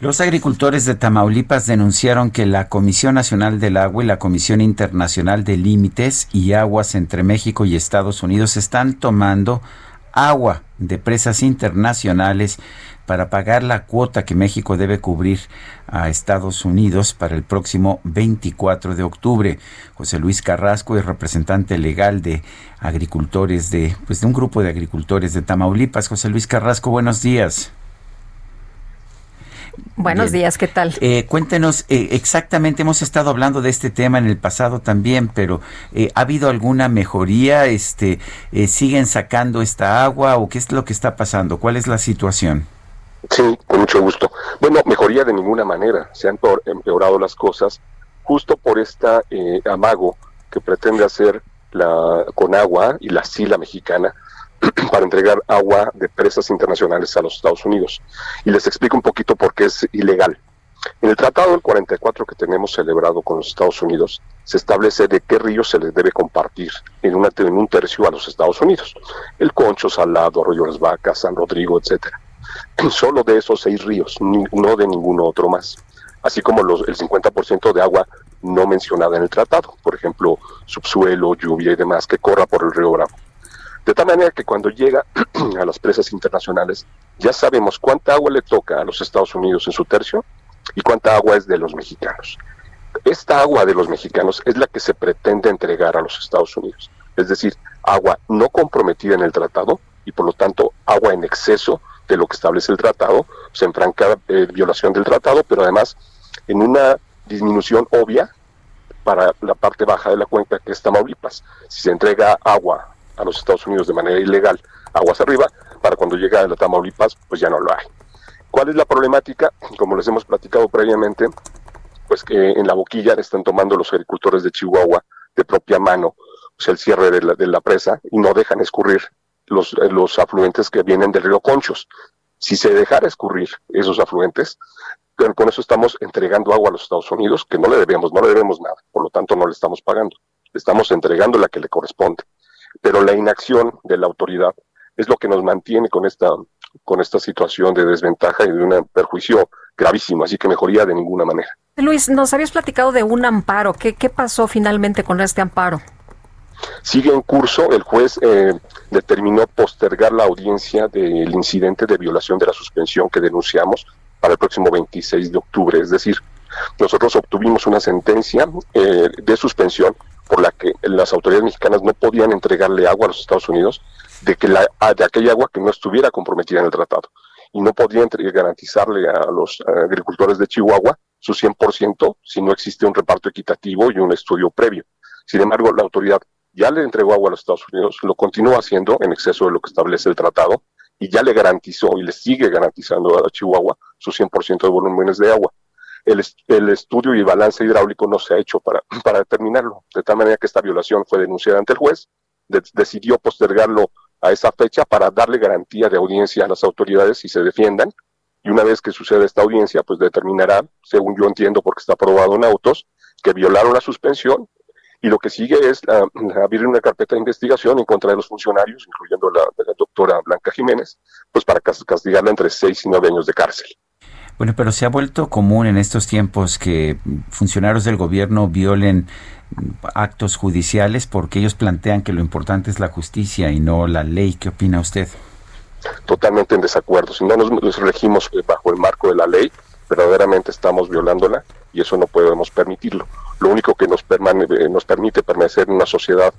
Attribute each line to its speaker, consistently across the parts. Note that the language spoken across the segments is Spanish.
Speaker 1: Los agricultores de Tamaulipas denunciaron que la Comisión Nacional del Agua y la Comisión Internacional de Límites y Aguas entre México y Estados Unidos están tomando agua de presas internacionales para pagar la cuota que México debe cubrir a Estados Unidos para el próximo 24 de octubre. José Luis Carrasco es representante legal de agricultores de, pues de un grupo de agricultores de Tamaulipas. José Luis Carrasco, buenos días.
Speaker 2: Buenos días, ¿qué tal?
Speaker 1: Eh, cuéntenos eh, exactamente, hemos estado hablando de este tema en el pasado también, pero eh, ¿ha habido alguna mejoría? Este, ¿Siguen sacando esta agua o qué es lo que está pasando? ¿Cuál es la situación?
Speaker 3: Sí, con mucho gusto. Bueno, mejoría de ninguna manera. Se han empeorado las cosas justo por esta amago que pretende hacer la con agua y la sila mexicana para entregar agua de presas internacionales a los Estados Unidos. Y les explico un poquito por qué es ilegal. En el Tratado del 44 que tenemos celebrado con los Estados Unidos, se establece de qué ríos se les debe compartir en, un tercio a los Estados Unidos. El Concho, Salado, Arroyo Las Vacas, San Rodrigo, etcétera. Solo de esos seis ríos, no de ninguno otro más. Así como el 50% de agua no mencionada en el tratado, por ejemplo, subsuelo, lluvia y demás, que corra por el río Bravo. De tal manera que cuando llega a las presas internacionales, ya sabemos cuánta agua le toca a los Estados Unidos en su tercio y cuánta agua es de los mexicanos. Esta agua de los mexicanos es la que se pretende entregar a los Estados Unidos, es decir, agua no comprometida en el tratado y por lo tanto agua en exceso de lo que establece el tratado, se en franca eh, violación del tratado, pero además en una disminución obvia para la parte baja de la cuenca que es Tamaulipas. Si se entrega agua a los Estados Unidos de manera ilegal aguas arriba, para cuando llega a la Tamaulipas, pues ya no lo hay. ¿Cuál es la problemática? Como les hemos platicado previamente, pues que en la boquilla están tomando los agricultores de Chihuahua de propia mano, sea, el cierre de la, de la presa y no dejan escurrir los, los afluentes que vienen del río Conchos. Si se dejara escurrir esos afluentes, con eso estamos entregando agua a los Estados Unidos, que no le debemos, no le debemos nada, por lo tanto no le estamos pagando, le estamos entregando la que le corresponde pero la inacción de la autoridad es lo que nos mantiene con esta, con esta situación de desventaja y de un perjuicio gravísimo, así que mejoría de ninguna manera.
Speaker 2: Luis, nos habías platicado de un amparo. ¿Qué, qué pasó finalmente con este amparo?
Speaker 3: Sigue en curso. El juez eh, determinó postergar la audiencia del incidente de violación de la suspensión que denunciamos para el próximo 26 de octubre. Es decir, nosotros obtuvimos una sentencia eh, de suspensión por la que las autoridades mexicanas no podían entregarle agua a los Estados Unidos de que la, de aquella agua que no estuviera comprometida en el tratado y no podían garantizarle a los agricultores de Chihuahua su 100% si no existe un reparto equitativo y un estudio previo. Sin embargo, la autoridad ya le entregó agua a los Estados Unidos, lo continúa haciendo en exceso de lo que establece el tratado y ya le garantizó y le sigue garantizando a Chihuahua su 100% de volúmenes de agua el, estudio y balance hidráulico no se ha hecho para, determinarlo, de tal manera que esta violación fue denunciada ante el juez, decidió postergarlo a esa fecha para darle garantía de audiencia a las autoridades y se defiendan, y una vez que suceda esta audiencia, pues determinará, según yo entiendo, porque está aprobado en autos, que violaron la suspensión, y lo que sigue es abrir una carpeta de investigación en contra de los funcionarios, incluyendo la, la doctora Blanca Jiménez, pues para castigarla entre seis y nueve años de cárcel.
Speaker 1: Bueno, pero se ha vuelto común en estos tiempos que funcionarios del gobierno violen actos judiciales porque ellos plantean que lo importante es la justicia y no la ley. ¿Qué opina usted?
Speaker 3: Totalmente en desacuerdo. Si no nos, regimos bajo el marco de la ley, verdaderamente estamos violándola y eso no podemos permitirlo. Lo único que nos, nos permite permanecer en una sociedad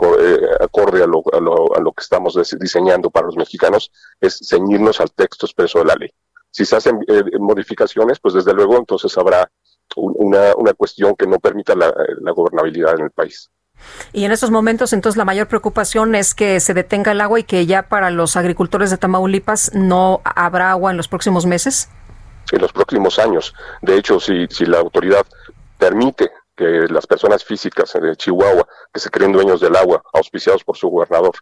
Speaker 3: eh, acorde a lo, a, lo, a lo que estamos diseñando para los mexicanos es ceñirnos al texto expreso de la ley. Si se hacen eh, modificaciones, pues desde luego entonces habrá una, una, cuestión que no permita la, la, gobernabilidad en el país.
Speaker 2: Y en estos momentos, entonces, la mayor preocupación es que se detenga el agua y que ya para los agricultores de Tamaulipas no habrá agua en los próximos meses.
Speaker 3: En los próximos años. De hecho, si, si la autoridad permite que las personas físicas de Chihuahua, que se creen dueños del agua, auspiciados por su gobernador,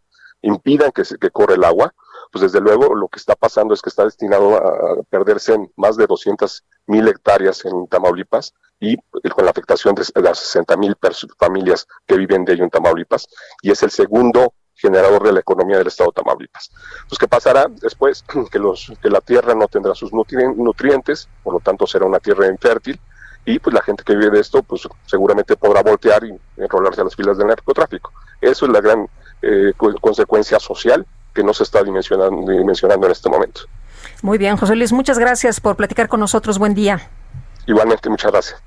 Speaker 3: impidan que, se, que corre el agua, pues desde luego lo que está pasando es que está destinado a perderse en más de 200 mil hectáreas en Tamaulipas y con la afectación de las 60 mil familias que viven de ello en Tamaulipas y es el segundo generador de la economía del estado de Tamaulipas. Pues qué pasará después que los que la tierra no tendrá sus nutrientes, por lo tanto será una tierra infértil y pues la gente que vive de esto pues seguramente podrá voltear y enrolarse a las filas del narcotráfico. Eso es la gran eh, consecuencia social que no se está dimensionando, dimensionando en este momento.
Speaker 2: Muy bien, José Luis, muchas gracias por platicar con nosotros. Buen día.
Speaker 3: Igualmente, muchas gracias.